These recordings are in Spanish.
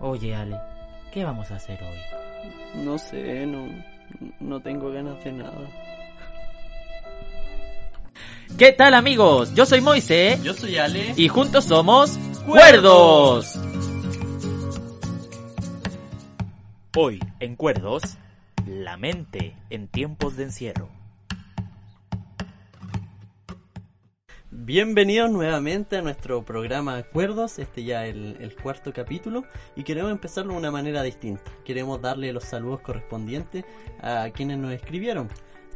Oye, Ale, ¿qué vamos a hacer hoy? No sé, no, no tengo ganas de nada. ¿Qué tal amigos? Yo soy Moise Yo soy Ale. y juntos somos Cuerdos. Hoy en Cuerdos, la mente en tiempos de encierro. Bienvenidos nuevamente a nuestro programa Acuerdos, este ya el, el cuarto capítulo, y queremos empezarlo de una manera distinta. Queremos darle los saludos correspondientes a quienes nos escribieron.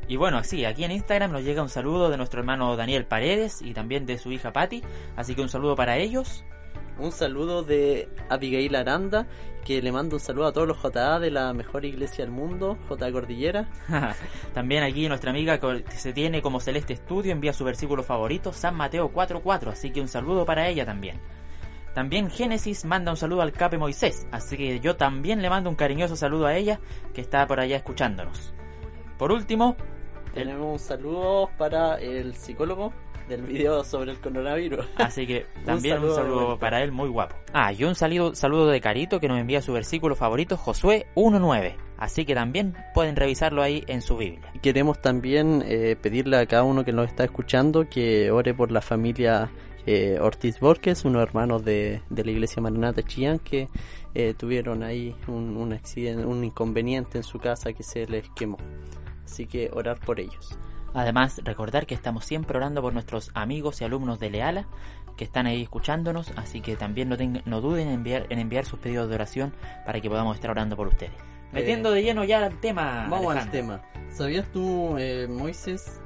Y bueno, así, aquí en Instagram nos llega un saludo de nuestro hermano Daniel Paredes y también de su hija Patti, así que un saludo para ellos. Un saludo de Abigail Aranda, que le mando un saludo a todos los JA de la mejor iglesia del mundo, JA Cordillera. También aquí nuestra amiga que se tiene como Celeste Estudio envía su versículo favorito, San Mateo 4.4, así que un saludo para ella también. También Génesis manda un saludo al Cape Moisés, así que yo también le mando un cariñoso saludo a ella que está por allá escuchándonos. Por último, el- Tenemos un saludo para el psicólogo del video sobre el coronavirus. así que también un saludo para él muy guapo. Ah, y un saludo, saludo de Carito que nos envía su versículo favorito, Josué 1.9, así que también pueden revisarlo ahí en su Biblia. Queremos también eh, pedirle a cada uno que nos está escuchando que ore por la familia eh, Ortiz Borges, unos hermanos de, de la iglesia Maranata Chillán que eh, tuvieron ahí un, un accidente, un inconveniente en su casa que se les quemó. Así que orar por ellos. Además, recordar que estamos siempre orando por nuestros amigos y alumnos de Leala que están ahí escuchándonos, así que también no, tengan- no duden en enviar, en enviar sus pedidos de oración para que podamos estar orando por ustedes. Metiendo de lleno ya al tema. Vamos al tema. ¿Sabías tú, eh, Moisés,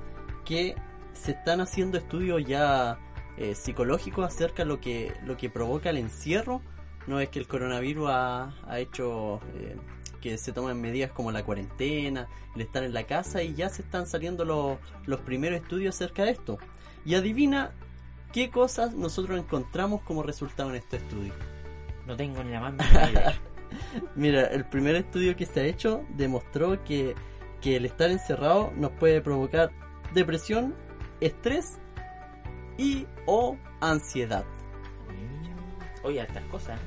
que se están haciendo estudios ya eh, psicológicos acerca de lo que, lo que provoca el encierro? ¿No es que el coronavirus ha, ha hecho eh, que se tomen medidas como la cuarentena, el estar en la casa y ya se están saliendo los, los primeros estudios acerca de esto? Y adivina qué cosas nosotros encontramos como resultado en este estudio. No tengo ni la más mínima idea. Mira, el primer estudio que se ha hecho demostró que, que el estar encerrado nos puede provocar depresión, estrés y o ansiedad. Oye, estas cosas.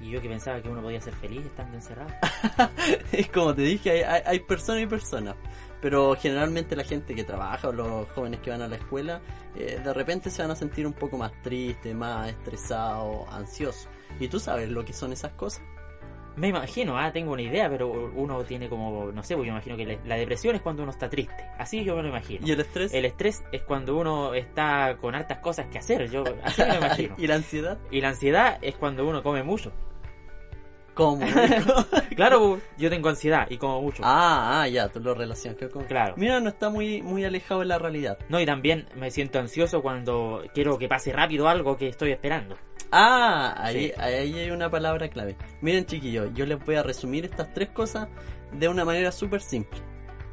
Y yo que pensaba que uno podía ser feliz estando encerrado. Es como te dije, hay, personas y personas. Pero generalmente la gente que trabaja o los jóvenes que van a la escuela, eh, de repente se van a sentir un poco más tristes, más estresados, ansiosos. ¿Y tú sabes lo que son esas cosas? Me imagino, ah, tengo una idea, pero uno tiene como, no sé, pues yo imagino que la depresión es cuando uno está triste. Así yo me lo imagino. ¿Y el estrés? El estrés es cuando uno está con hartas cosas que hacer, yo así me lo imagino. ¿Y la ansiedad? Y la ansiedad es cuando uno come mucho. ¿Cómo? Claro, yo tengo ansiedad y como mucho. Ah, ah, ya, tú lo relacionas con... Claro. Mira, no está muy, muy alejado de la realidad. No, y también me siento ansioso cuando quiero que pase rápido algo que estoy esperando. Ah, ahí, Sí. ahí hay una palabra clave. Miren, chiquillos, yo les voy a resumir estas tres cosas de una manera súper simple.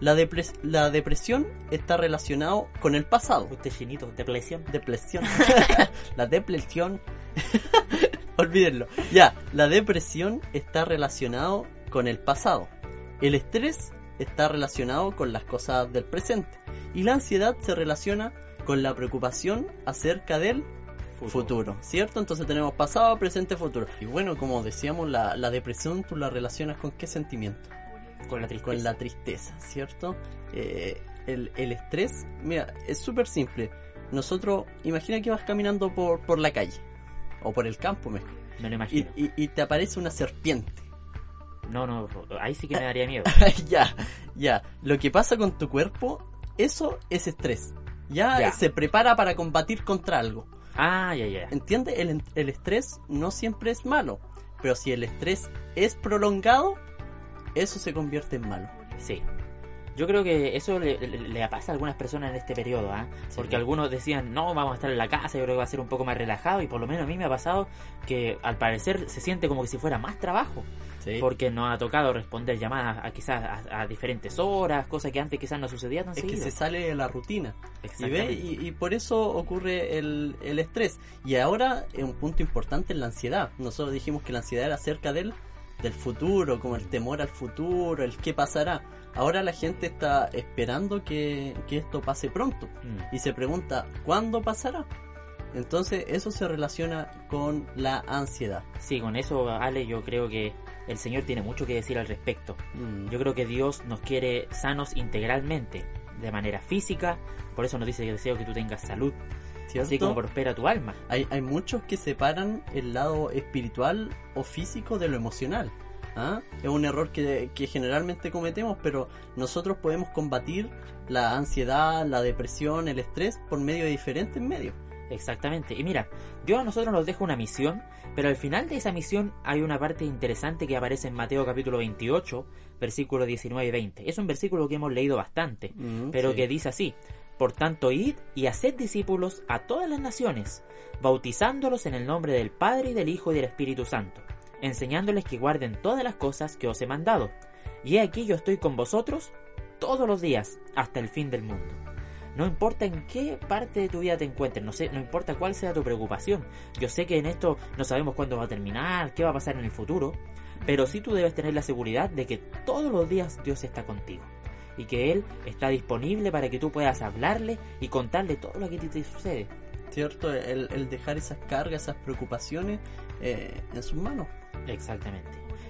La, depres- la depresión está relacionado con el pasado. Usted chinito, depresión. Depresión. la depresión. Olvídenlo. Ya, la depresión está relacionado con el pasado. El estrés está relacionado con las cosas del presente. Y la ansiedad se relaciona con la preocupación acerca del futuro, ¿cierto? Entonces tenemos pasado, presente, futuro. Y bueno, como decíamos, la, la depresión tú la relacionas con qué sentimiento? Con la tristeza. Con la tristeza, ¿cierto? Eh, el, el estrés, mira, es súper simple. Nosotros, imagina que vas caminando por, por la calle, o por el campo mejor, Me lo y, imagino. y- y te aparece una serpiente. No, no, ahí sí que me daría miedo. ya, ya. Lo que pasa con tu cuerpo, eso es estrés. Ya, Ya. se prepara para combatir contra algo. Ah, ya, ya. ¿Entiendes? El, el estrés no siempre es malo. Pero si el estrés es prolongado, eso se convierte en malo. Sí. Yo creo que eso le, le- le pasa a algunas personas en este periodo. Sí. Porque algunos decían, no, vamos a estar en la casa, yo creo que va a ser un poco más relajado, y por lo menos a mí me ha pasado que al parecer se siente como que si fuera más trabajo, Sí. porque nos ha tocado responder llamadas a quizás a, a diferentes horas, cosas que antes quizás no sucedía tan Es que seguido. se sale de la rutina. Y, ve, y, y por eso ocurre el, el estrés. Y ahora es un punto importante en la ansiedad. Nosotros dijimos que la ansiedad era acerca del, del futuro, como el temor al futuro, el qué pasará. Ahora la gente está esperando que, que esto pase pronto Mm. y se pregunta, ¿cuándo pasará? Entonces eso se relaciona con la ansiedad. Sí, con eso, Ale, yo creo que el Señor tiene mucho que decir al respecto. Mm, Yo creo que Dios nos quiere sanos integralmente, de manera física, por eso nos dice que deseo que tú tengas salud, ¿cierto? así como prospera tu alma. Hay, hay muchos que separan el lado espiritual o físico de lo emocional. ¿ah? Es un error que, que generalmente cometemos, pero nosotros podemos combatir la ansiedad, la depresión, el estrés por medio de diferentes medios. Exactamente. Y mira, Dios a nosotros nos deja una misión, pero al final de esa misión hay una parte interesante que aparece en Mateo capítulo 28, versículos 19 y 20. Es un versículo que hemos leído bastante, Mm, pero sí. que dice así, Por tanto, id y haced discípulos a todas las naciones, bautizándolos en el nombre del Padre y del Hijo y del Espíritu Santo, enseñándoles que guarden todas las cosas que os he mandado. Y he aquí yo estoy con vosotros todos los días hasta el fin del mundo. No importa en qué parte de tu vida te encuentres, no sé, no importa cuál sea tu preocupación. Yo sé que en esto no sabemos cuándo va a terminar, qué va a pasar en el futuro, pero sí tú debes tener la seguridad de que todos los días Dios está contigo y que Él está disponible para que tú puedas hablarle y contarle todo lo que te sucede. ¿Cierto? El, el dejar esas cargas, esas preocupaciones eh, en sus manos. Exactamente.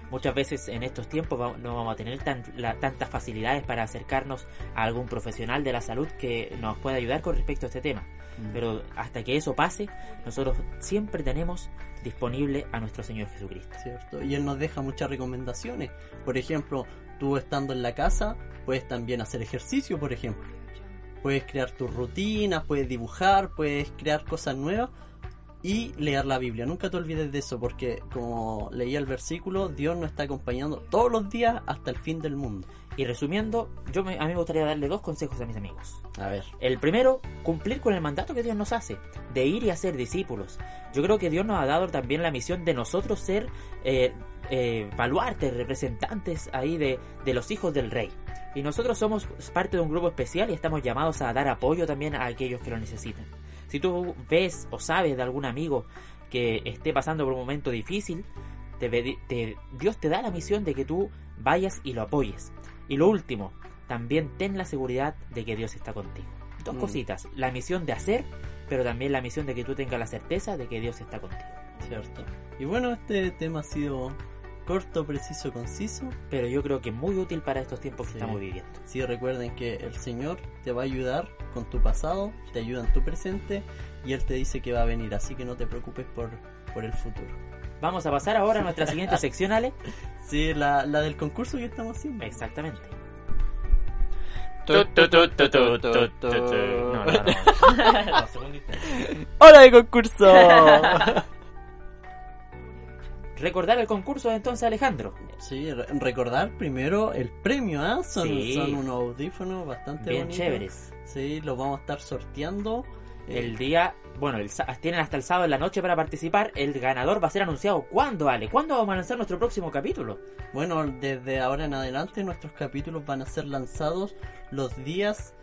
Muchas veces en estos tiempos no vamos a tener tan- la- tantas facilidades para acercarnos a algún profesional de la salud que nos pueda ayudar con respecto a este tema. Pero hasta que eso pase, nosotros siempre tenemos disponible a nuestro Señor Jesucristo. ¿cierto? Y él nos deja muchas recomendaciones. Por ejemplo, tú estando en la casa, puedes también hacer ejercicio, por ejemplo. Puedes crear tus rutinas, puedes dibujar, puedes crear cosas nuevas y leer la Biblia. Nunca te olvides de eso, porque como leía el versículo, Dios nos está acompañando todos los días hasta el fin del mundo. Y resumiendo, yo me- a mí me gustaría darle dos consejos a mis amigos. A ver. El primero, cumplir con el mandato que Dios nos hace, de ir y hacer discípulos. Yo creo que Dios nos ha dado también la misión de nosotros ser eh, eh, baluartes, representantes ahí de, de los hijos del rey. Y nosotros somos parte de un grupo especial y estamos llamados a dar apoyo también a aquellos que lo necesitan. Si tú ves o sabes de algún amigo que esté pasando por un momento difícil, te te- Dios te da la misión de que tú vayas y lo apoyes. Y lo último, también ten la seguridad de que Dios está contigo. Dos Mm. cositas, la misión de hacer, pero también la misión de que tú tengas la certeza de que Dios está contigo. ¿Cierto? Y bueno, este tema ha sido corto, preciso, conciso. Pero yo creo que muy útil para estos tiempos que Sí. estamos viviendo. Sí, recuerden que el Señor te va a ayudar con tu pasado, te ayuda en tu presente y Él te dice que va a venir, así que no te preocupes por, por el futuro. Vamos a pasar ahora a nuestra siguiente sección, Ale. Sí, la, la del concurso que estamos haciendo. Exactamente. No, no, no. ¡Hola de concurso! Recordar el concurso entonces, Alejandro. sí, re- recordar primero el premio, ¿ah? Son, Sí. son unos audífonos bastante Bien bonitos. chéveres. Sí, los vamos a estar sorteando. eh, El día, bueno, el, tienen hasta el sábado en la noche para participar. El ganador va a ser anunciado. ¿Cuándo, Ale? ¿Cuándo vamos a lanzar nuestro próximo capítulo? Bueno, desde ahora en adelante nuestros capítulos van a ser lanzados los días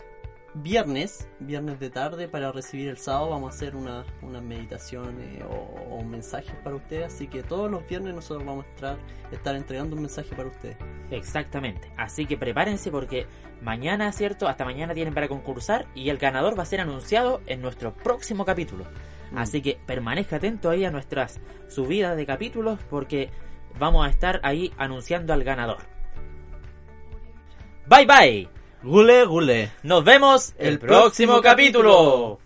viernes, viernes de tarde para recibir el sábado. Vamos a hacer una, unas meditaciones o, o mensajes para ustedes. Así que todos los viernes nosotros vamos a estar, estar entregando un mensaje para ustedes. Exactamente. Así que prepárense porque mañana, ¿cierto? Hasta mañana tienen para concursar y el ganador va a ser anunciado en nuestro próximo capítulo. Mm. Así que permanezca atento ahí a nuestras subidas de capítulos porque vamos a estar ahí anunciando al ganador. Bye bye. Gule, gule. Nos vemos el, El próximo próximo capítulo.